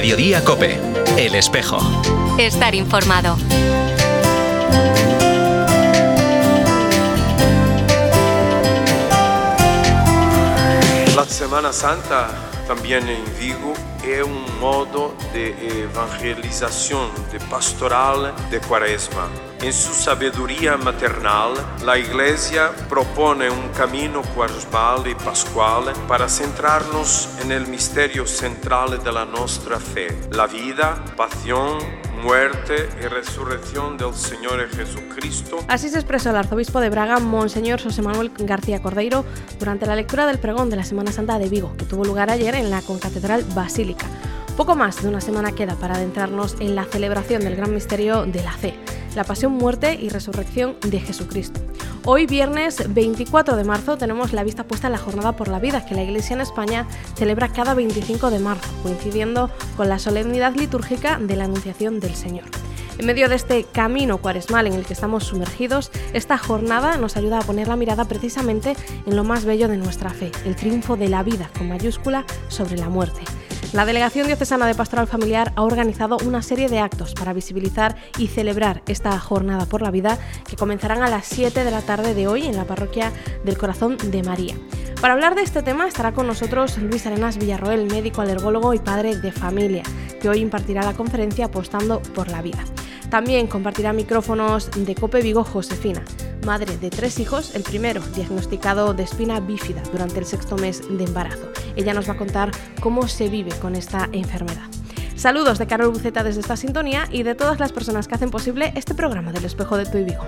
Mediodía Cope, El Espejo. Estar informado. La Semana Santa también en Vigo es un modo de evangelización, de pastoral de cuaresma. En su sabiduría maternal, la Iglesia propone un camino cuaresmal y pascual para centrarnos en el misterio central de la nuestra fe, la vida, pasión, muerte y resurrección del Señor Jesucristo. Así se expresó el arzobispo de Braga, Monseñor José Manuel García Cordeiro, durante la lectura del pregón de la Semana Santa de Vigo, que tuvo lugar ayer en la Concatedral Basílica. Poco más de una semana queda para adentrarnos en la celebración del gran misterio de la fe, la pasión, muerte y resurrección de Jesucristo. Hoy, viernes 24 de marzo, tenemos la vista puesta en la Jornada por la Vida que la Iglesia en España celebra cada 25 de marzo, coincidiendo con la solemnidad litúrgica de la Anunciación del Señor. En medio de este camino cuaresmal en el que estamos sumergidos, esta jornada nos ayuda a poner la mirada precisamente en lo más bello de nuestra fe, el triunfo de la vida con mayúscula sobre la muerte. La Delegación Diocesana de Pastoral Familiar ha organizado una serie de actos para visibilizar y celebrar esta jornada por la vida que comenzarán a las 7 de la tarde de hoy en la parroquia del Corazón de María. Para hablar de este tema estará con nosotros Luis Arenas Villarroel, médico alergólogo y padre de familia, que hoy impartirá la conferencia Apostando por la Vida. También compartirá micrófonos de Cope Vigo Josefina, madre de tres hijos, el primero diagnosticado de espina bífida durante el sexto mes de embarazo. Ella nos va a contar cómo se vive con esta enfermedad. Saludos de Carol Buceta desde esta sintonía y de todas las personas que hacen posible este programa del espejo de tu y Vigo.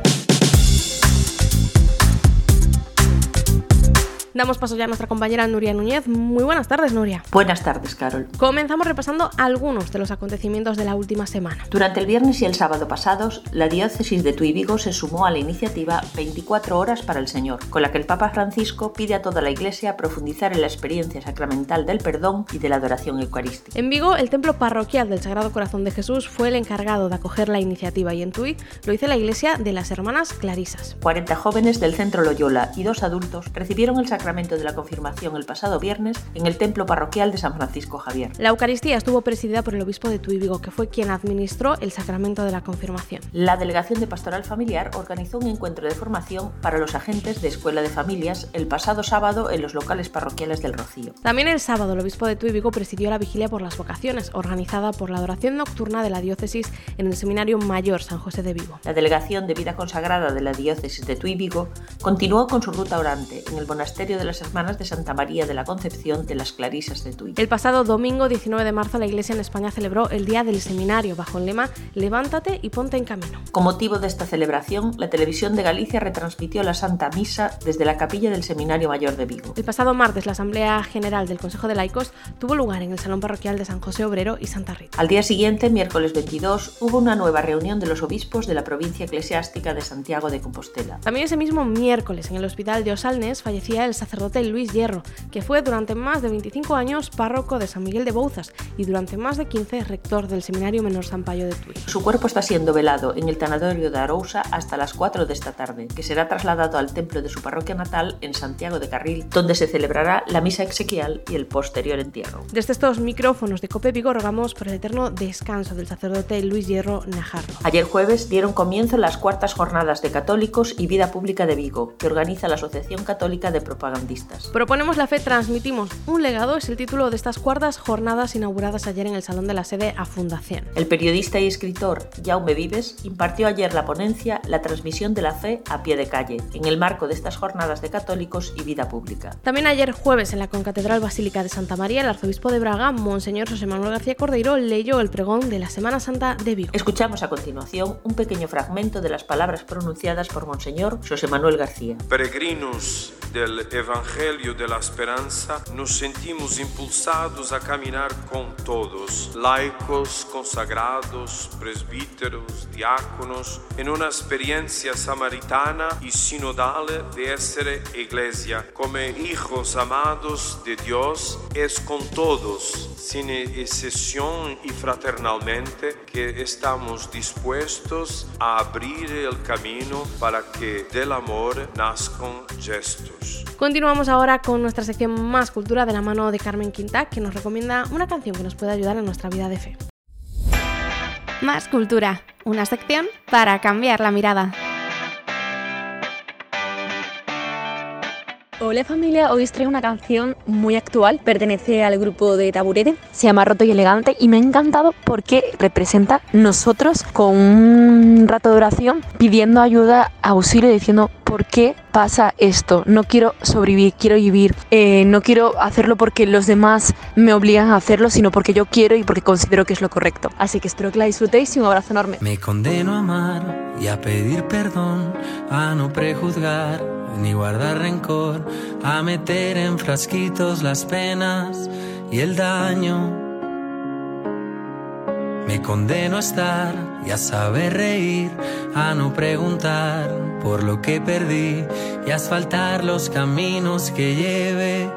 Damos paso ya a nuestra compañera Nuria Núñez. Muy buenas tardes, Nuria. Buenas tardes, Carol. Comenzamos repasando algunos de los acontecimientos de la última semana. Durante el viernes y el sábado pasados, la diócesis de Tuy Vigo se sumó a la iniciativa 24 horas para el Señor, con la que el Papa Francisco pide a toda la Iglesia profundizar en la experiencia sacramental del perdón y de la adoración eucarística. En Vigo, el templo parroquial del Sagrado Corazón de Jesús fue el encargado de acoger la iniciativa y en Tuy lo hizo la Iglesia de las Hermanas Clarisas. 40 jóvenes del Centro Loyola y dos adultos recibieron el sacramento de la confirmación el pasado viernes en el templo parroquial de San Francisco Javier. La Eucaristía estuvo presidida por el obispo de Tuy Vigo, que fue quien administró el sacramento de la confirmación. La Delegación de Pastoral Familiar organizó un encuentro de formación para los agentes de Escuela de Familias el pasado sábado en los locales parroquiales del Rocío. También el sábado el obispo de Tuy Vigo presidió la vigilia por las vocaciones, organizada por la adoración nocturna de la diócesis en el Seminario Mayor San José de Vigo. La Delegación de Vida Consagrada de la diócesis de Tuy Vigo continuó con su ruta orante en el monasterio de las Hermanas de Santa María de la Concepción de las Clarisas de Tuy. El pasado domingo 19 de marzo la Iglesia en España celebró el Día del Seminario bajo el lema Levántate y ponte en camino. Con motivo de esta celebración, la televisión de Galicia retransmitió la Santa Misa desde la capilla del Seminario Mayor de Vigo. El pasado martes la Asamblea General del Consejo de Laicos tuvo lugar en el Salón Parroquial de San José Obrero y Santa Rita. Al día siguiente, miércoles 22, hubo una nueva reunión de los obispos de la provincia eclesiástica de Santiago de Compostela. También ese mismo miércoles en el Hospital de Osalnes fallecía el sacerdote Luis Hierro, que fue durante más de 25 años párroco de San Miguel de Bouzas y durante más de 15 rector del Seminario Menor San Payo de Tui. Su cuerpo está siendo velado en el tanatorio de Arousa hasta las 4 de esta tarde, que será trasladado al templo de su parroquia natal en Santiago de Carril, donde se celebrará la misa exequial y el posterior entierro. Desde estos micrófonos de Cope Vigo rogamos por el eterno descanso del sacerdote Luis Hierro Najarro. Ayer jueves dieron comienzo las cuartas jornadas de católicos y vida pública de Vigo, que organiza la Asociación Católica de Propagandistas. Proponemos la fe, transmitimos un legado es el título de estas cuartas jornadas inauguradas ayer en el Salón de la Sede a Fundación. El periodista y escritor Jaume Vives impartió ayer la ponencia La transmisión de la fe a pie de calle, en el marco de estas jornadas de católicos y vida pública. También ayer jueves en la Concatedral Basílica de Santa María, el arzobispo de Braga, Monseñor José Manuel García Cordeiro, leyó el pregón de la Semana Santa de Vigo. Escuchamos a continuación un pequeño fragmento de las palabras pronunciadas por Monseñor José Manuel García. Peregrinos del Evangelio de la Esperanza, nos sentimos impulsados a caminar con todos, laicos, consagrados, presbíteros, diáconos, en una experiencia samaritana y sinodal de ser iglesia. Como hijos amados de Dios, es con todos, sin excepción y fraternalmente, que estamos dispuestos a abrir el camino para que del amor nazcan gestos Continuamos ahora con nuestra sección Más Cultura de la mano de Carmen Quintac, que nos recomienda una canción que nos puede ayudar en nuestra vida de fe. Más Cultura, una sección para cambiar la mirada. Hola familia, hoy os traigo una canción muy actual, pertenece al grupo de Taburete, se llama Roto y Elegante y me ha encantado porque representa nosotros con un rato de oración pidiendo ayuda, auxilio, diciendo por qué pasa esto, no quiero sobrevivir, quiero vivir, eh, no quiero hacerlo porque los demás me obligan a hacerlo, sino porque yo quiero y porque considero que es lo correcto. Así que espero que la disfrutéis y un abrazo enorme. Me condeno a amar y a pedir perdón, a no prejuzgar ni guardar rencor, a meter en frasquitos las penas y el daño. Me condeno a estar y a saber reír, a no preguntar por lo que perdí y asfaltar los caminos que lleve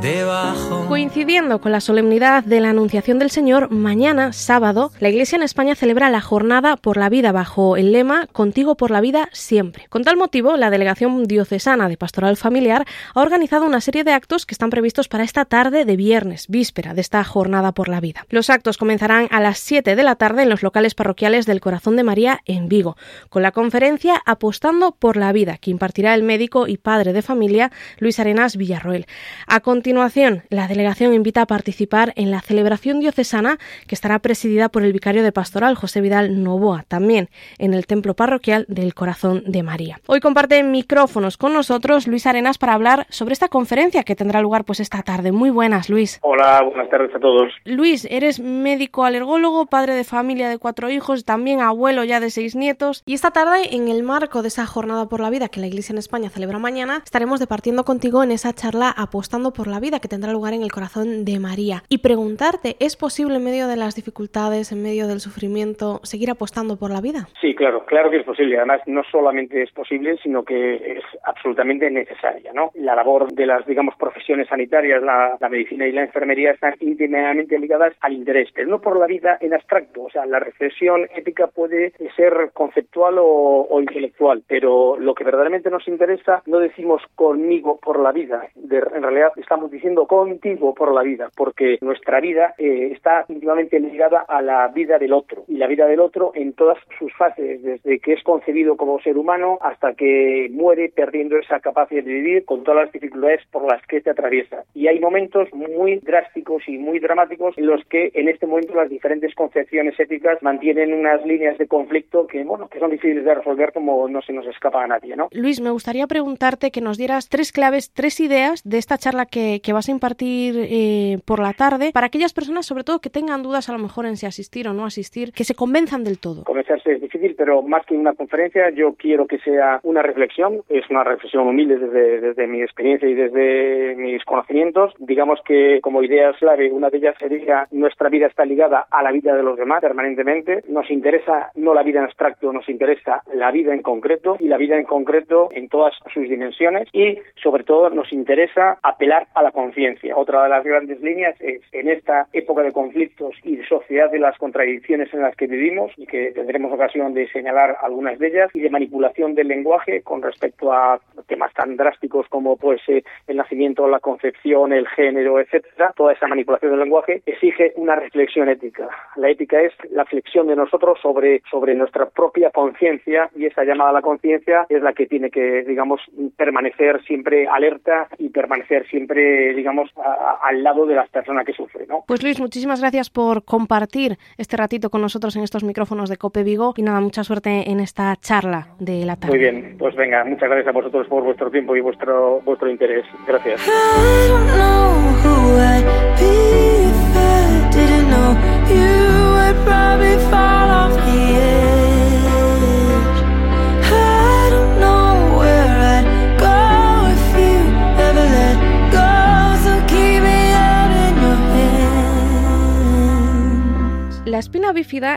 debajo. Coincidiendo con la solemnidad de la Anunciación del Señor, mañana, sábado, la Iglesia en España celebra la Jornada por la Vida bajo el lema Contigo por la Vida siempre. Con tal motivo, la Delegación Diocesana de Pastoral Familiar ha organizado una serie de actos que están previstos para esta tarde de viernes, víspera de esta Jornada por la Vida. Los actos comenzarán a las 7 de la tarde en los locales parroquiales del Corazón de María en Vigo, con la conferencia Apostando por la Vida, que impartirá el médico y padre de familia Luis Arenas Villarroel. A continuación, la delegación invita a participar en la celebración diocesana que estará presidida por el vicario de pastoral José Vidal Novoa, también en el templo parroquial del Corazón de María. Hoy comparte micrófonos con nosotros Luis Arenas para hablar sobre esta conferencia que tendrá lugar pues esta tarde. Muy buenas, Luis. Hola, buenas tardes a todos. Luis, eres médico alergólogo, padre de familia de cuatro hijos, también abuelo ya de seis nietos y esta tarde en el marco de esa jornada por la Vida que la Iglesia en España celebra mañana, estaremos departiendo contigo en esa charla Apostando por la Vida que tendrá lugar en el corazón de María. Y preguntarte, ¿es posible en medio de las dificultades, en medio del sufrimiento, seguir apostando por la vida? Sí, claro, claro que es posible. Además, no solamente es posible, sino que es absolutamente necesaria. ¿no? La labor de las, digamos, profesiones sanitarias, la, medicina y la enfermería están íntimamente ligadas al interés, pero no por la vida en abstracto. O sea, la reflexión puede ser conceptual o, o intelectual, pero lo que verdaderamente nos interesa no decimos conmigo por la vida, de, en realidad estamos diciendo contigo por la vida, porque nuestra vida eh, está íntimamente ligada a la vida del otro y la vida del otro en todas sus fases, desde que es concebido como ser humano hasta que muere perdiendo esa capacidad de vivir con todas las dificultades por las que se atraviesa. Y hay momentos muy drásticos y muy dramáticos en los que en este momento las diferentes concepciones éticas mantienen unas líneas de conflicto que bueno que son difíciles de resolver como no se nos escapa a nadie, ¿no? Luis, me gustaría preguntarte que nos dieras tres claves, tres ideas de esta charla que, que vas a impartir eh, por la tarde para aquellas personas, sobre todo, que tengan dudas a lo mejor en si asistir o no asistir, que se convenzan del todo. Convencerse es difícil, pero más que una conferencia, yo quiero que sea una reflexión. Es una reflexión humilde desde, desde mi experiencia y desde mis conocimientos. Digamos que como ideas clave, una de ellas sería nuestra vida está ligada a la vida de los demás permanentemente. Nos interesa no la vida en abstracto, nos interesa la vida en concreto y la vida en concreto en todas sus dimensiones y sobre todo nos interesa apelar a la conciencia. Otra de las grandes líneas es en esta época de conflictos y de sociedad de las contradicciones en las que vivimos y que tendremos ocasión de señalar algunas de ellas y de manipulación del lenguaje con respecto a temas tan drásticos como pues eh, el nacimiento, la concepción, el género, etcétera. Toda esa manipulación del lenguaje exige una reflexión ética. La ética es la flexión de nosotros sobre, sobre nuestra propia conciencia y esa llamada a la conciencia es la que tiene que, digamos, permanecer siempre alerta y permanecer siempre, digamos, a, a, al lado de las personas que sufren. ¿no? Pues Luis, muchísimas gracias por compartir este ratito con nosotros en estos micrófonos de Cope Vigo y nada, mucha suerte en esta charla de la tarde. Muy bien, pues venga, muchas gracias a vosotros por vuestro tiempo y vuestro, vuestro interés. Gracias. probably.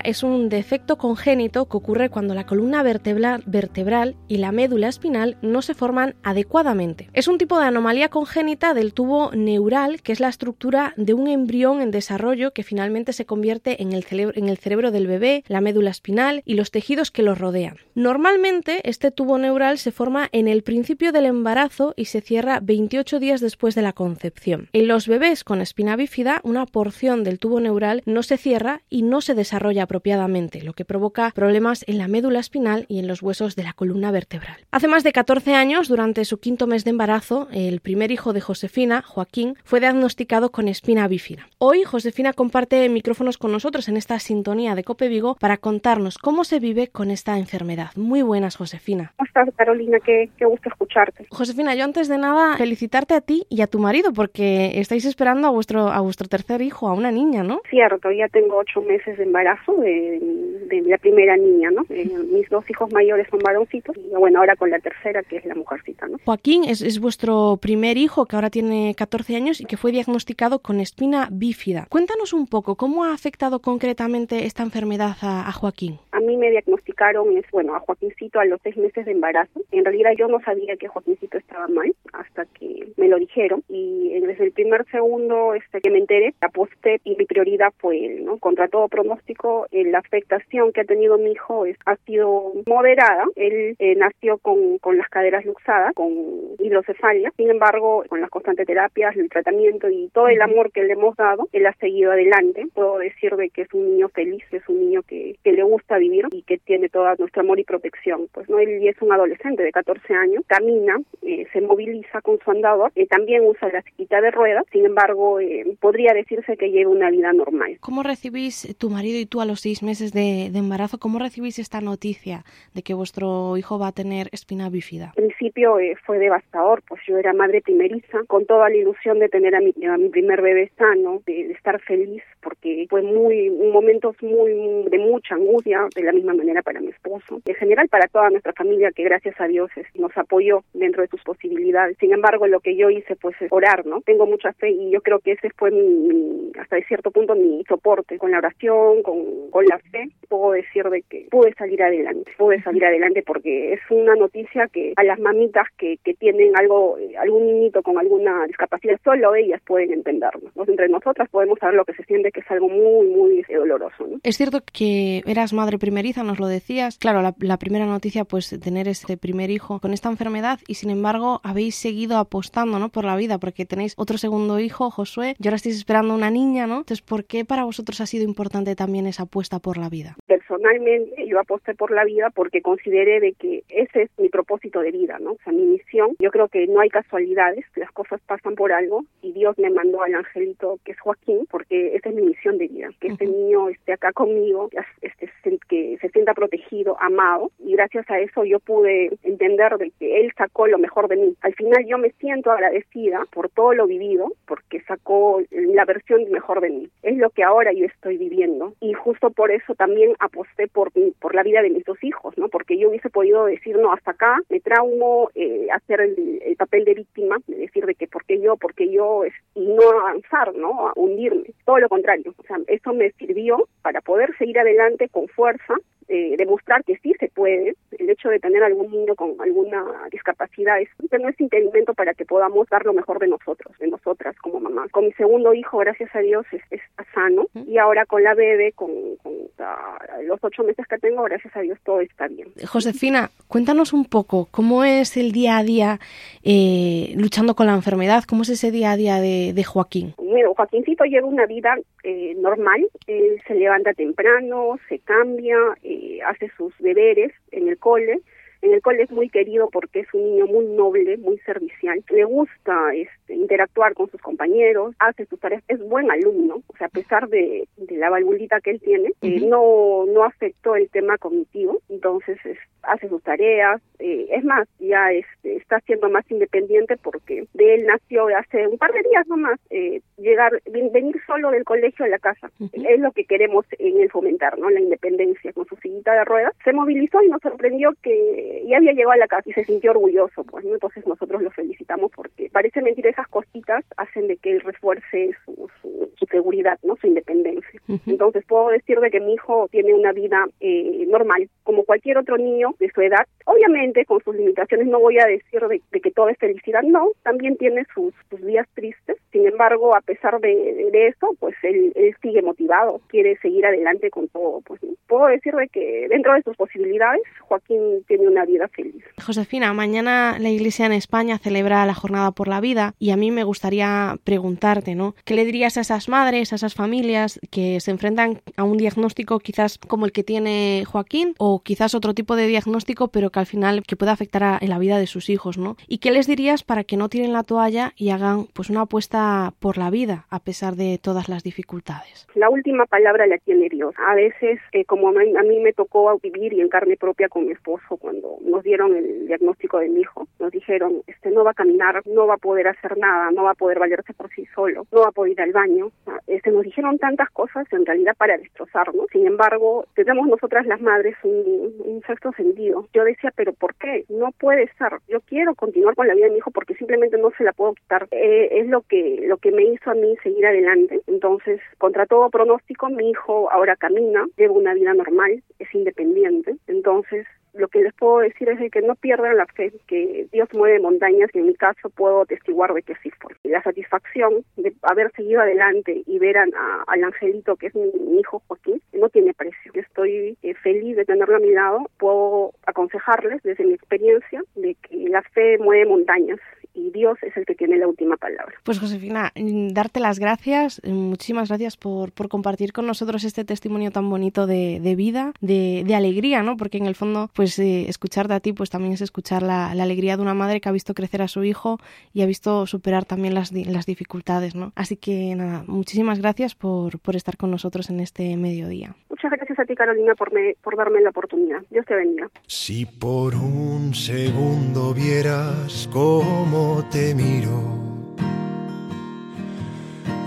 Es un defecto congénito que ocurre cuando la columna vertebral y la médula espinal no se forman adecuadamente. Es un tipo de anomalía congénita del tubo neural, que es la estructura de un embrión en desarrollo que finalmente se convierte en el, en el cerebro del bebé, la médula espinal y los tejidos que los rodean. Normalmente, este tubo neural se forma en el principio del embarazo y se cierra 28 días después de la concepción. En los bebés con espina bífida, una porción del tubo neural no se cierra y no se desarrolla apropiadamente, lo que provoca problemas en la médula espinal y en los huesos de la columna vertebral. Hace más de 14 años, durante su quinto mes de embarazo, el primer hijo de Josefina, Joaquín, fue diagnosticado con espina bífida. Hoy, Josefina comparte micrófonos con nosotros en esta sintonía de Cope Vigo para contarnos cómo se vive con esta enfermedad. Muy buenas, Josefina. ¿Cómo estás, Carolina? Qué, qué gusto escucharte. Josefina, yo antes de nada felicitarte a ti y a tu marido porque estáis esperando a vuestro, a vuestro tercer hijo, a una niña, ¿no? Cierto, ya tengo ocho meses de embarazo de, de la primera niña, ¿no? Eh, mis dos hijos mayores son varoncitos y bueno, ahora con la tercera que es la mujercita, ¿no? Joaquín es, es vuestro primer hijo que ahora tiene 14 años y que fue diagnosticado con espina bífida. Cuéntanos un poco, ¿cómo ha afectado concretamente esta enfermedad a, a Joaquín? A mí me diagnosticaron, es, bueno, a Joaquincito a los seis meses de embarazo. En realidad yo no sabía que Joaquincito estaba mal hasta que me lo dijeron y desde el primer segundo este, que me enteré, aposté y mi prioridad fue él, ¿no? Contra todo pronóstico, eh, la afectación que ha tenido mi hijo es, ha sido moderada. Él eh, nació con, con las caderas luxadas, con hidrocefalia. Sin embargo, con las constantes terapias, el tratamiento y todo el amor que le hemos dado, él ha seguido adelante. Puedo decir de que es un niño feliz, es un niño que, que le gusta vivir y que tiene todo nuestro amor y protección. Pues no, él es un adolescente de 14 años, camina, eh, se moviliza con su andador, eh, también usa la sillita de ruedas, sin embargo, eh, podría decirse que lleva una vida normal. ¿Cómo recibís tu marido y tú a los seis meses de, de embarazo? ¿Cómo recibís esta noticia de que vuestro hijo va a tener espina bífida? Al principio eh, fue devastador, pues yo era madre primeriza, con toda la ilusión de tener a mi, a mi primer bebé sano, de, de, estar feliz, porque fue muy, momentos muy, de mucha angustia, de la misma manera para mi esposo, en general para toda nuestra familia que gracias a Dios es, nos apoyó dentro de sus posibilidades. Sin embargo, lo que yo hice pues es orar, ¿no? Tengo mucha fe y yo creo que ese fue mi, mi hasta de cierto punto mi soporte, con la oración, con, con la fe, puedo decir de que pude salir adelante, pude salir adelante porque es una noticia que a las mamitas que, que tienen algo, algún niñito con alguna discapacidad, solo ellas pueden entenderlo. ¿no? Entre nosotras podemos saber lo que se siente, que es algo muy, muy doloroso. ¿no? Es cierto que eras madre primeriza, nos lo decías. Claro, la, la, primera noticia, pues tener este primer hijo con esta enfermedad y sin embargo habéis seguido apostando, ¿no? Por la vida, porque tenéis otro segundo hijo, Josué, y ahora estáis esperando una niña, ¿no? Entonces, ¿por qué para vosotros ha sido importante también esa apuesta por la vida? Personalmente, yo aposté por la vida porque consideré de que ese es mi propósito de vida, ¿no? O sea, mi misión. Yo creo que no hay casualidades, las cosas pasan por algo y Dios me mandó al angelito que es Joaquín porque esa es mi misión de vida, que uh -huh. este niño esté acá conmigo, este, que se sienta protegido, amado y gracias a eso yo pude entender de que él sacó lo mejor de mí. Al final yo me siento agradecida por todo lo vivido porque sacó la versión mejor de mí. Es lo que ahora yo estoy viviendo y justo por eso también aposté por por la vida de mis dos hijos, ¿no? Porque yo hubiese podido decir, no, hasta acá me traumo, eh, hacer el, el, papel de víctima, de decir de que por qué yo, por qué yo, y no avanzar, ¿no? A hundirme. Todo lo contrario. O sea, eso me sirvió para poder seguir adelante con fuerza eh, demostrar que sí se puede. El hecho de tener algún niño con alguna discapacidad es, no es impedimento para que podamos dar lo mejor de nosotros, de nosotras como mamás. Con mi segundo hijo, gracias a Dios, es, está sano y ahora con la bebé, con, con uh, los ocho meses que tengo, gracias a Dios, todo está bien. Josefina, cuéntanos un poco cómo es el día a día eh, luchando con la enfermedad, cómo es ese día a día de, de Joaquín. Bueno, Joaquincito lleva una vida eh, normal, él se levanta temprano, se cambia, eh, hace sus deberes en el cole. En el cole es muy querido porque es un niño muy noble, muy servicial. Le gusta este, interactuar con sus compañeros, hace sus tareas, es buen alumno. O sea, a pesar de, de la valvulita que él tiene, uh -huh. eh, no, no afectó el tema cognitivo. Entonces, es, hace sus tareas. Eh, es más, ya este, está siendo más independiente porque de él nació hace un par de días nomás eh, llegar, venir solo del colegio a la casa. Uh -huh. Es lo que queremos en el fomentar, ¿no? La independencia con su sillita de ruedas. Se movilizó y nos sorprendió que ya había llegado a la casa y se sintió orgulloso, pues, ¿no? Entonces nosotros lo felicitamos porque parece mentira cositas hacen de que él refuerce su, su, su seguridad, ¿no? Su independencia. Entonces puedo decir de que mi hijo tiene una vida eh, normal, como cualquier otro niño de su edad. Obviamente con sus limitaciones no voy a decir de, que todo es felicidad, no, también tiene sus, días tristes. Sin embargo, a pesar de, eso, pues él, él, sigue motivado, quiere seguir adelante con todo. Pues puedo decir de que dentro de sus posibilidades, Joaquín tiene una vida feliz. Josefina, mañana la Iglesia en España celebra la Jornada por la Vida y a mí me gustaría preguntarte, ¿no? ¿Qué le dirías a esas madres, a esas familias que se enfrentan a un diagnóstico quizás como el que tiene Joaquín o quizás otro tipo de diagnóstico, pero que al final que puede afectar a la vida de sus hijos, ¿no? ¿Y qué les dirías para que no tiren la toalla y hagan pues una apuesta por la vida a pesar de todas las dificultades? La última palabra la tiene Dios. A veces, eh, como a mí me tocó vivir y en carne propia con mi esposo cuando nos dieron el diagnóstico de mi hijo, nos dijeron, este no va a caminar, no va a poder hacer nada, no va a poder valerse por sí solo, no va a poder ir al baño. Este, nos dijeron tantas cosas en realidad para destrozarnos. Sin embargo, tenemos nosotras las madres un, un sexto sentido. Yo decía, pero ¿por qué? No puede ser. Yo quiero continuar con la vida de mi hijo porque simplemente no se la puedo quitar. Eh, es lo que lo que me hizo a mí seguir adelante. Entonces, contra todo pronóstico, mi hijo ahora camina, lleva una vida normal, es independiente. Entonces, lo que les puedo decir es que no pierdan la fe, que Dios mueve montañas y en mi caso puedo testiguar de que sí fue. La satisfacción de haber seguido adelante y ver a, al angelito que es mi, hijo Joaquín no tiene precio. Estoy eh, feliz de tenerlo a mi lado. Puedo aconsejarles desde mi experiencia de que la fe mueve montañas y Dios es el que tiene la última palabra. Pues Josefina, mm, darte las gracias, mm, muchísimas gracias por, por compartir con nosotros este testimonio tan bonito de, de vida, de, de, alegría, ¿no? Porque en el fondo, pues eh, escucharte a ti, pues también es escuchar la, la, alegría de una madre que ha visto crecer a su hijo y ha visto superar también las, las dificultades, ¿no? Así que nada, muchísimas gracias por, por estar con nosotros en este mediodía. Muchas gracias a ti, Carolina, por, me, por darme la oportunidad. Dios te bendiga. Si por un segundo vieras cómo te miro.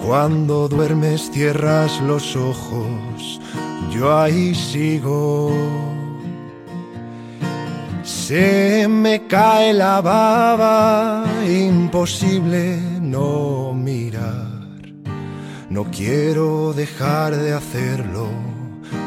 Cuando duermes cierras los ojos, yo ahí sigo. Se me cae la baba, imposible no mirar. No quiero dejar de hacerlo,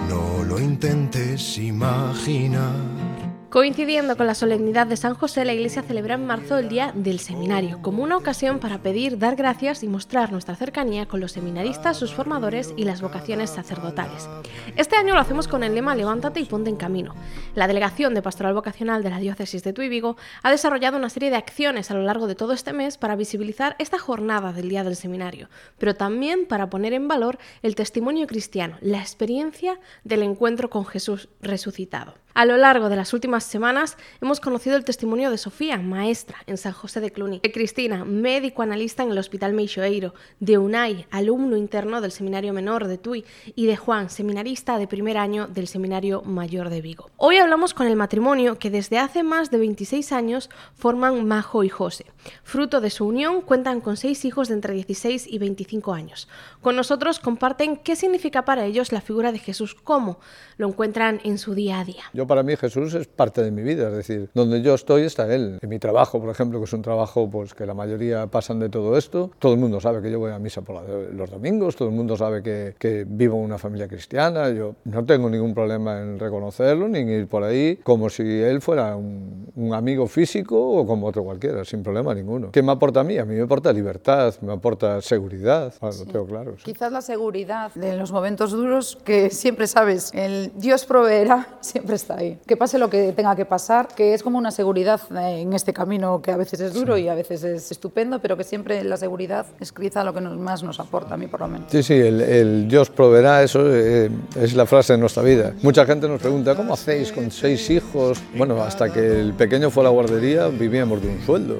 no lo intentes imaginar. Coincidiendo con la solemnidad de San José, la Iglesia celebra en marzo el Día del Seminario, como una ocasión para pedir, dar gracias y mostrar nuestra cercanía con los seminaristas, sus formadores y las vocaciones sacerdotales. Este año lo hacemos con el lema Levántate y ponte en camino. La Delegación de Pastoral Vocacional de la Diócesis de Tuy Vigo ha desarrollado una serie de acciones a lo largo de todo este mes para visibilizar esta jornada del Día del Seminario, pero también para poner en valor el testimonio cristiano, la experiencia del encuentro con Jesús resucitado. A lo largo de las últimas semanas hemos conocido el testimonio de Sofía, maestra en San José de Cluny, de Cristina, médico analista en el Hospital Meixoeiro, de Unai, alumno interno del Seminario Menor de Tui, y de Juan, seminarista de primer año del Seminario Mayor de Vigo. Hoy hablamos con el matrimonio que desde hace más de 26 años forman Majo y José. Fruto de su unión cuentan con seis hijos de entre 16 y 25 años. Con nosotros comparten qué significa para ellos la figura de Jesús, cómo lo encuentran en su día a día. Para mí Jesús es parte de mi vida, es decir, donde yo estoy está Él. En mi trabajo, por ejemplo, que es un trabajo pues, que la mayoría pasan de todo esto, todo el mundo sabe que yo voy a misa por los domingos, todo el mundo sabe que, que vivo en una familia cristiana, yo no tengo ningún problema en reconocerlo ni en ir por ahí como si Él fuera un, un amigo físico o como otro cualquiera, sin problema ninguno. ¿Qué me aporta a mí? A mí me aporta libertad, me aporta seguridad, lo tengo claro. Quizás la seguridad en los momentos duros que siempre sabes, el Dios proveerá, siempre está ahí. Que pase lo que tenga que pasar, que es como una seguridad eh, en este camino que a veces es duro y a veces es estupendo, pero que siempre la seguridad es quizá lo que más nos aporta, a mí por lo menos. Sí, sí, el, Dios proveerá, eso eh, es la frase de nuestra vida. Mucha gente nos pregunta, ¿cómo hacéis con seis hijos? Bueno, hasta que el pequeño fue a la guardería vivíamos de un sueldo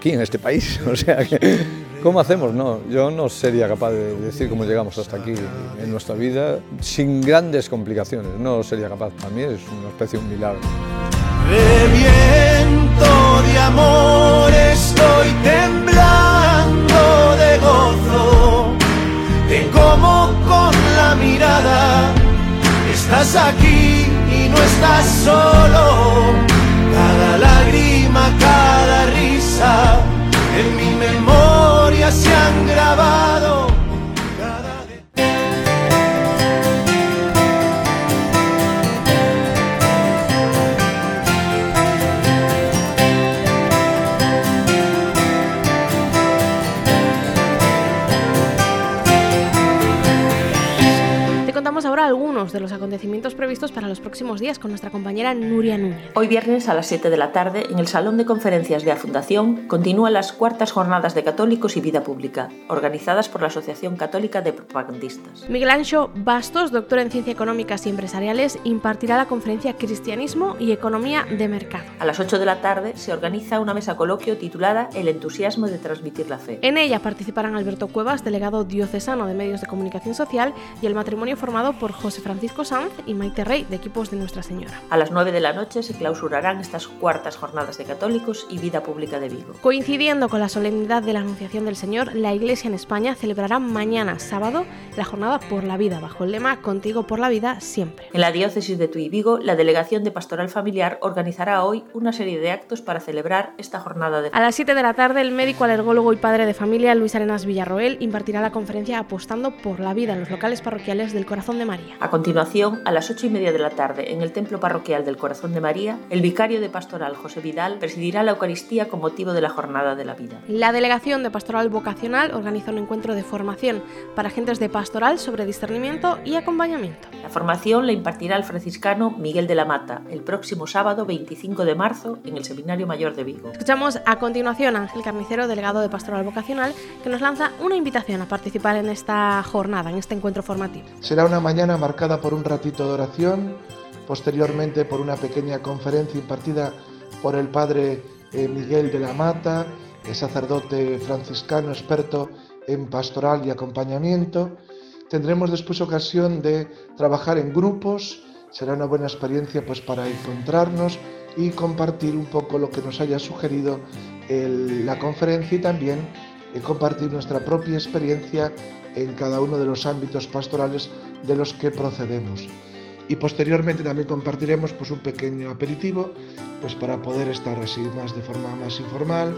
aquí en este país, o sea que... ¿Cómo hacemos? No, yo no sería capaz de decir cómo llegamos hasta aquí en nuestra vida sin grandes complicaciones. No sería capaz. Para mí es una especie de un milagro. De viento de amor estoy temblando de gozo. De cómo con la mirada estás aquí y no estás solo. Cada lágrima, cada casa, en mi memoria se han grabado. Cada... Te contamos ahora algunos de los acontecimientos previstos para los próximos días con nuestra compañera Nuria Núñez. Hoy viernes a las 7 de la tarde, en el Salón de Conferencias de la Fundación, continúan las cuartas jornadas de católicos y vida pública, organizadas por la Asociación Católica de Propagandistas. Miguel Ancho Bastos, doctor en Ciencias Económicas y Empresariales, impartirá la conferencia Cristianismo y Economía de Mercado. A las 8 de la tarde se organiza una mesa coloquio titulada El entusiasmo de transmitir la fe. En ella participarán Alberto Cuevas, delegado diocesano de Medios de Comunicación Social, y el matrimonio formado por José Francisco Sanz y Maite Rey, de equipos de Nuestra Señora. A las 9 de la noche se clausurarán estas cuartas jornadas de católicos y vida pública de Vigo. Coincidiendo con la solemnidad de la Anunciación del Señor, la Iglesia en España celebrará mañana, sábado, la jornada por la vida, bajo el lema Contigo por la vida siempre. En la diócesis de Tuy Vigo, la Delegación de Pastoral Familiar organizará hoy una serie de actos para celebrar esta jornada de A las 7 de la tarde, el médico alergólogo y padre de familia Luis Arenas Villarroel impartirá la conferencia Apostando por la vida en los locales parroquiales del Corazón de María. A continuación, a las 8 y media de la tarde, en el Templo Parroquial del Corazón de María, el vicario de Pastoral José Vidal presidirá la Eucaristía con motivo de la Jornada de la Vida. La Delegación de Pastoral Vocacional organiza un encuentro de formación para agentes de pastoral sobre discernimiento y acompañamiento. La formación la impartirá el franciscano Miguel de la Mata el próximo sábado 25 de marzo en el Seminario Mayor de Vigo. Escuchamos a continuación a Ángel Carnicero, delegado de Pastoral Vocacional, que nos lanza una invitación a participar en esta jornada, en este encuentro formativo. Será una mañana marcada por un ratito oración, posteriormente por una pequeña conferencia impartida por el padre eh, Miguel de la Mata, sacerdote franciscano experto en pastoral y acompañamiento. Tendremos después ocasión de trabajar en grupos, será una buena experiencia pues para encontrarnos y compartir un poco lo que nos haya sugerido la conferencia y también eh, compartir nuestra propia experiencia en cada uno de los ámbitos pastorales de los que procedemos. Y posteriormente también compartiremos pues, un pequeño aperitivo pues, para poder estar así más de forma más informal,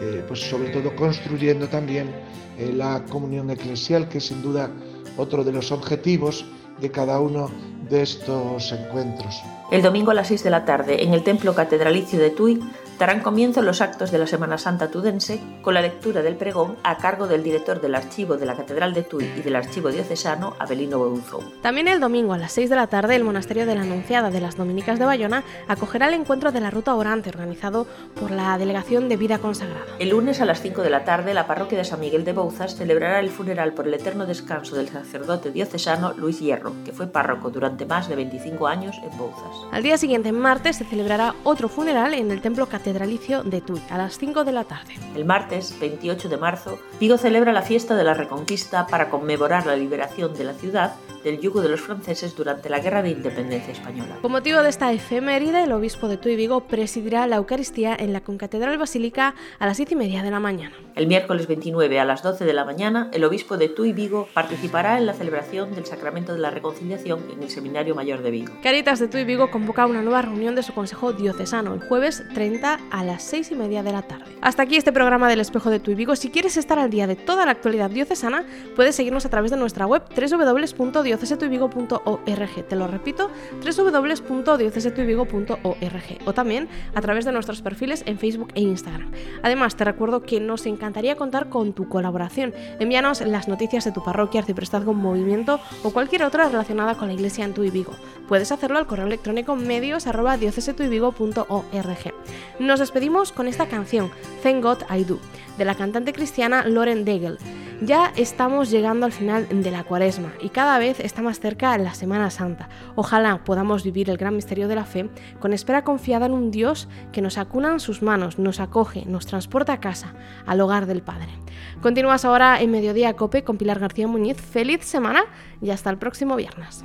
eh, pues sobre todo construyendo también eh, la comunión eclesial, que es sin duda otro de los objetivos de cada uno de estos encuentros. El domingo a las 6 de la tarde, en el Templo Catedralicio de Tui, darán comienzo los actos de la Semana Santa tudense con la lectura del pregón a cargo del director del archivo de la Catedral de Tui y del archivo diocesano, Abelino Bouzou. También el domingo a las 6 de la tarde, el Monasterio de la Anunciada de las Dominicas de Bayona acogerá el encuentro de la Ruta Orante organizado por la Delegación de Vida Consagrada. El lunes a las 5 de la tarde, la parroquia de San Miguel de Bouzas celebrará el funeral por el eterno descanso del sacerdote diocesano Luis Hierro, que fue párroco durante más de 25 años en Bouzas. Al día siguiente, martes, se celebrará otro funeral en el Templo Catedralicio de Tui, a las 5 de la tarde. El martes, 28 de marzo, Vigo celebra la fiesta de la Reconquista para conmemorar la liberación de la ciudad del yugo de los franceses durante la Guerra de Independencia Española. Con motivo de esta efeméride, el obispo de Tui Vigo presidirá la Eucaristía en la Concatedral Basílica a las 10 y media de la mañana. El miércoles 29 a las 12 de la mañana, el obispo de Tui Vigo participará en la celebración del Sacramento de la Reconciliación en el Seminario Mayor de Vigo. Caritas de Tui Vigo convoca una nueva reunión de su Consejo Diocesano el jueves 30 a las 6 y media de la tarde. Hasta aquí este programa del Espejo de Tui Vigo. Si quieres estar al día de toda la actualidad diocesana, puedes seguirnos a través de nuestra web Te lo repito, www.diocesetuivigo.org o también a través de nuestros perfiles en Facebook e Instagram. Además, te recuerdo que nos encantaría contar con tu colaboración. Envíanos las noticias de tu parroquia, arciprestazgo, movimiento o cualquier otra relacionada con la iglesia en Tui Vigo. Puedes hacerlo al correo electrónico medios. Nos despedimos con esta canción, Thank God I Do, de la cantante cristiana Lauren Daigle. Ya estamos llegando al final de la cuaresma y cada vez está más cerca la Semana Santa. Ojalá podamos vivir el gran misterio de la fe con espera confiada en un Dios que nos acuna en sus manos, nos acoge, nos transporta a casa, al hogar del Padre. Continúas ahora en Mediodía Cope con Pilar García Muñiz. Feliz semana y hasta el próximo viernes.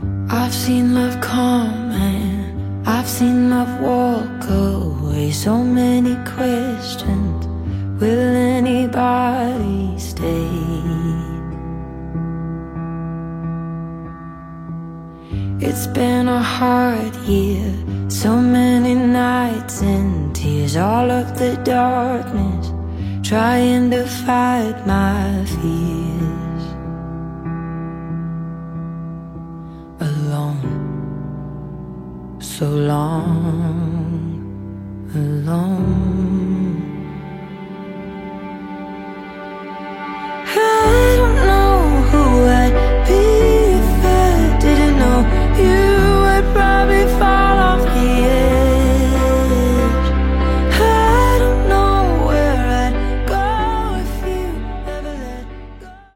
it's been a hard year. So many nights and tears, all of the darkness, trying to fight my fears. Alone, so long, alone.